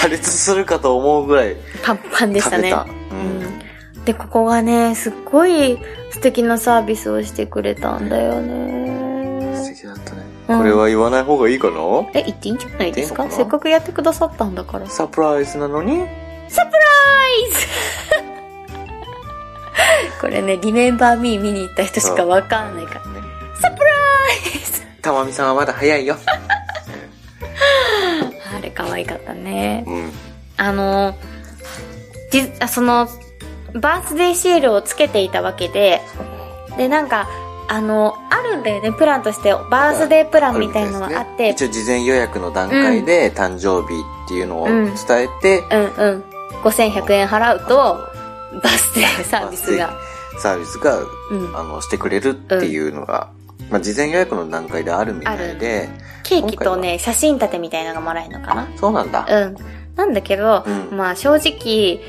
[SPEAKER 2] 破裂するかと思うぐらい
[SPEAKER 1] パンパンでしたね。
[SPEAKER 2] 食べた。う。
[SPEAKER 1] うんん。で、ここがね、すっごい素敵なサービスをしてくれたんだよ
[SPEAKER 2] 素
[SPEAKER 1] ね。
[SPEAKER 2] 敵だったね。
[SPEAKER 1] うん
[SPEAKER 2] これは言わない方がいいかな？
[SPEAKER 1] え、言っていいんじゃないですか？
[SPEAKER 2] いいのかな？
[SPEAKER 1] せっかくやってくださったんだから。
[SPEAKER 2] サプライズなのに？
[SPEAKER 1] サプライズこれね、リメンバーミー見に行った人しかわかんないから。
[SPEAKER 2] ね。
[SPEAKER 1] サプライ ズ
[SPEAKER 2] たまみさんはまだ早いよ。
[SPEAKER 1] あれ可愛かったね。
[SPEAKER 2] うん。
[SPEAKER 1] あの、じあその、バースデーシールをつけていたわけで、で、なんか、あの、あるんだよね、プランとして、バースデープランみたいのがあって、
[SPEAKER 2] 一応事前予約の段階で誕生日っていうのを伝えて、
[SPEAKER 1] うんうん。5100円払うと、バースデーサービスが。
[SPEAKER 2] サービスが、
[SPEAKER 1] うん。
[SPEAKER 2] あの、してくれるっていうのが、まあ、事前予約の段階であるみたいで、
[SPEAKER 1] ケーキとね、写真立てみたいなのがもらえるのかな？
[SPEAKER 2] そうなんだ。
[SPEAKER 1] うん。なんだけど、
[SPEAKER 2] うん。
[SPEAKER 1] まあ正直、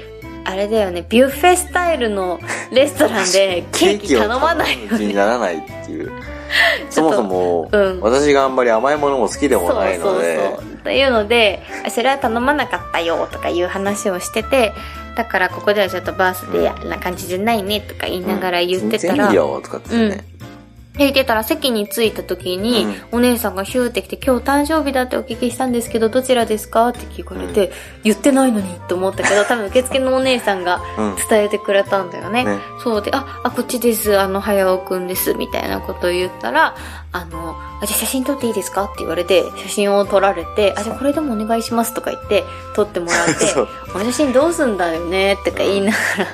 [SPEAKER 1] あれだよね、ビュッフェスタイルの レストランでケーキ頼まないよ
[SPEAKER 2] ケーキを頼む気に
[SPEAKER 1] ね。
[SPEAKER 2] ならないっていう。そもそも、
[SPEAKER 1] うん。
[SPEAKER 2] 私があんまり甘いものも好きでもないので、
[SPEAKER 1] そうそうそう。というので、それは頼まなかったよとかいう話をしてて、だからここではちょっとバースデーな感じじゃないねとか言いながら言ってたら、
[SPEAKER 2] 全然いいよとかって言ってね。
[SPEAKER 1] 言ってたら席に着いた時に、お姉さんがヒューって来て、今日誕生日だってお聞きしたんですけど、どちらですかって聞かれて、言ってないのにって思ったけど、多 分受付のお姉さんが
[SPEAKER 2] うん。
[SPEAKER 1] 伝えてくれたんだよね。
[SPEAKER 2] ね。
[SPEAKER 1] そうで、あ、あ、こっちです、あの、早尾くんです、みたいなことを言ったら、あの、あ、じゃあ写真撮っていいですかって言われて、写真を撮られて、あ、じゃあこれでもお願いしますとか言って、撮ってもらって お写真どうすんだよねとか言いながら、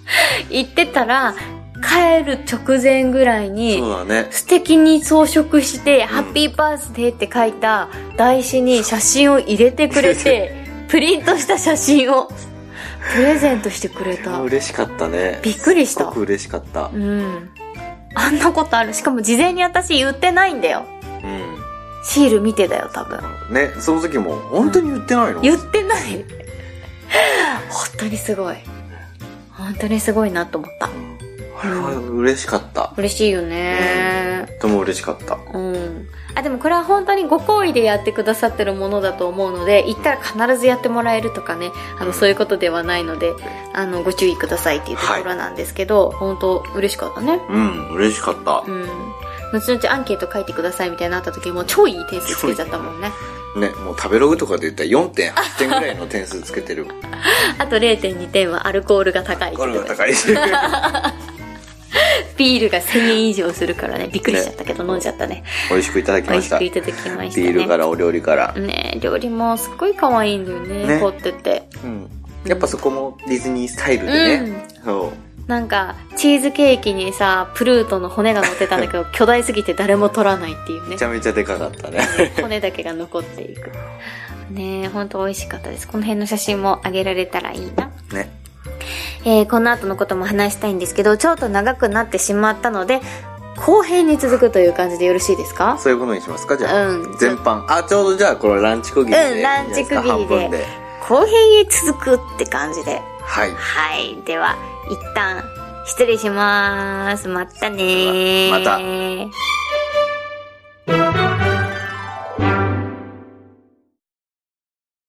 [SPEAKER 1] 言ってたら、帰る直前ぐらいに
[SPEAKER 2] そう、だね。
[SPEAKER 1] 素敵に装飾して、ハッピーバースデーって書いた台紙に写真を入れてくれて、プリントした写真をプレゼントしてくれた。
[SPEAKER 2] 嬉しかったね。
[SPEAKER 1] びっくりした
[SPEAKER 2] すごく嬉しかった
[SPEAKER 1] う。ん。あんなことある。しかも事前に私言ってないんだよ。
[SPEAKER 2] う
[SPEAKER 1] シール見てたよ、多分。
[SPEAKER 2] ん。ね、その時も、本当に言ってないの？
[SPEAKER 1] 言ってない。本当にすごい。本当にすごいなと思った。
[SPEAKER 2] あれは嬉しかった。
[SPEAKER 1] 嬉しいよね。
[SPEAKER 2] とても嬉しかった。
[SPEAKER 1] うん。あ、でもこれは本当にご好意でやってくださってるものだと思うので、行ったら必ずやってもらえるとかね、あの、
[SPEAKER 2] うん
[SPEAKER 1] そういうことではないので、あの、ご注意くださいっていうところなんですけど、本当嬉しかったね。
[SPEAKER 2] うん、嬉しかった
[SPEAKER 1] う。ん。後々アンケート書いてくださいみたいになった時も超いい点数つけちゃったもんね。
[SPEAKER 2] ね、もう食べログとかで言ったら4.8点ぐらいの点数つけてる。
[SPEAKER 1] あと0.2点はアルコールが高いって
[SPEAKER 2] これ
[SPEAKER 1] 言ってた
[SPEAKER 2] が高いし。
[SPEAKER 1] ビールが1000円以上するからね、びっくりしちゃったけど飲んじゃったね。
[SPEAKER 2] 美味しくいただき
[SPEAKER 1] 美
[SPEAKER 2] ました。ビ
[SPEAKER 1] 味しくいただきましたね。
[SPEAKER 2] ールからお料理から。
[SPEAKER 1] ね料理もすっごい可愛いんだよね、
[SPEAKER 2] ね
[SPEAKER 1] 凝ってて。
[SPEAKER 2] うん。やっぱそこもディズニースタイルでね。そう。
[SPEAKER 1] なんか、チーズケーキにさ、プルートの骨が乗ってたんだけど、巨大すぎて誰も取らないっていうね
[SPEAKER 2] めち。ゃめちゃでかかったね。
[SPEAKER 1] 骨だけが残っていく。ねえ、ほんと美味しかったです。この辺の写真もあげられたらいいな。
[SPEAKER 2] ね。
[SPEAKER 1] えーこの後のことも話したいんですけど、ちょっと長くなってしまったので、後編に続くという感じでよろしいですか？
[SPEAKER 2] そういうことにしますか？じゃあ。
[SPEAKER 1] うん
[SPEAKER 2] 全般。あ、ちょうどじゃあこれランチ区切りで。
[SPEAKER 1] うんランチ区切り
[SPEAKER 2] で。
[SPEAKER 1] 後編へ続くって感じで。
[SPEAKER 2] はい。
[SPEAKER 1] はい。では、一旦、失礼します。またねー。
[SPEAKER 2] また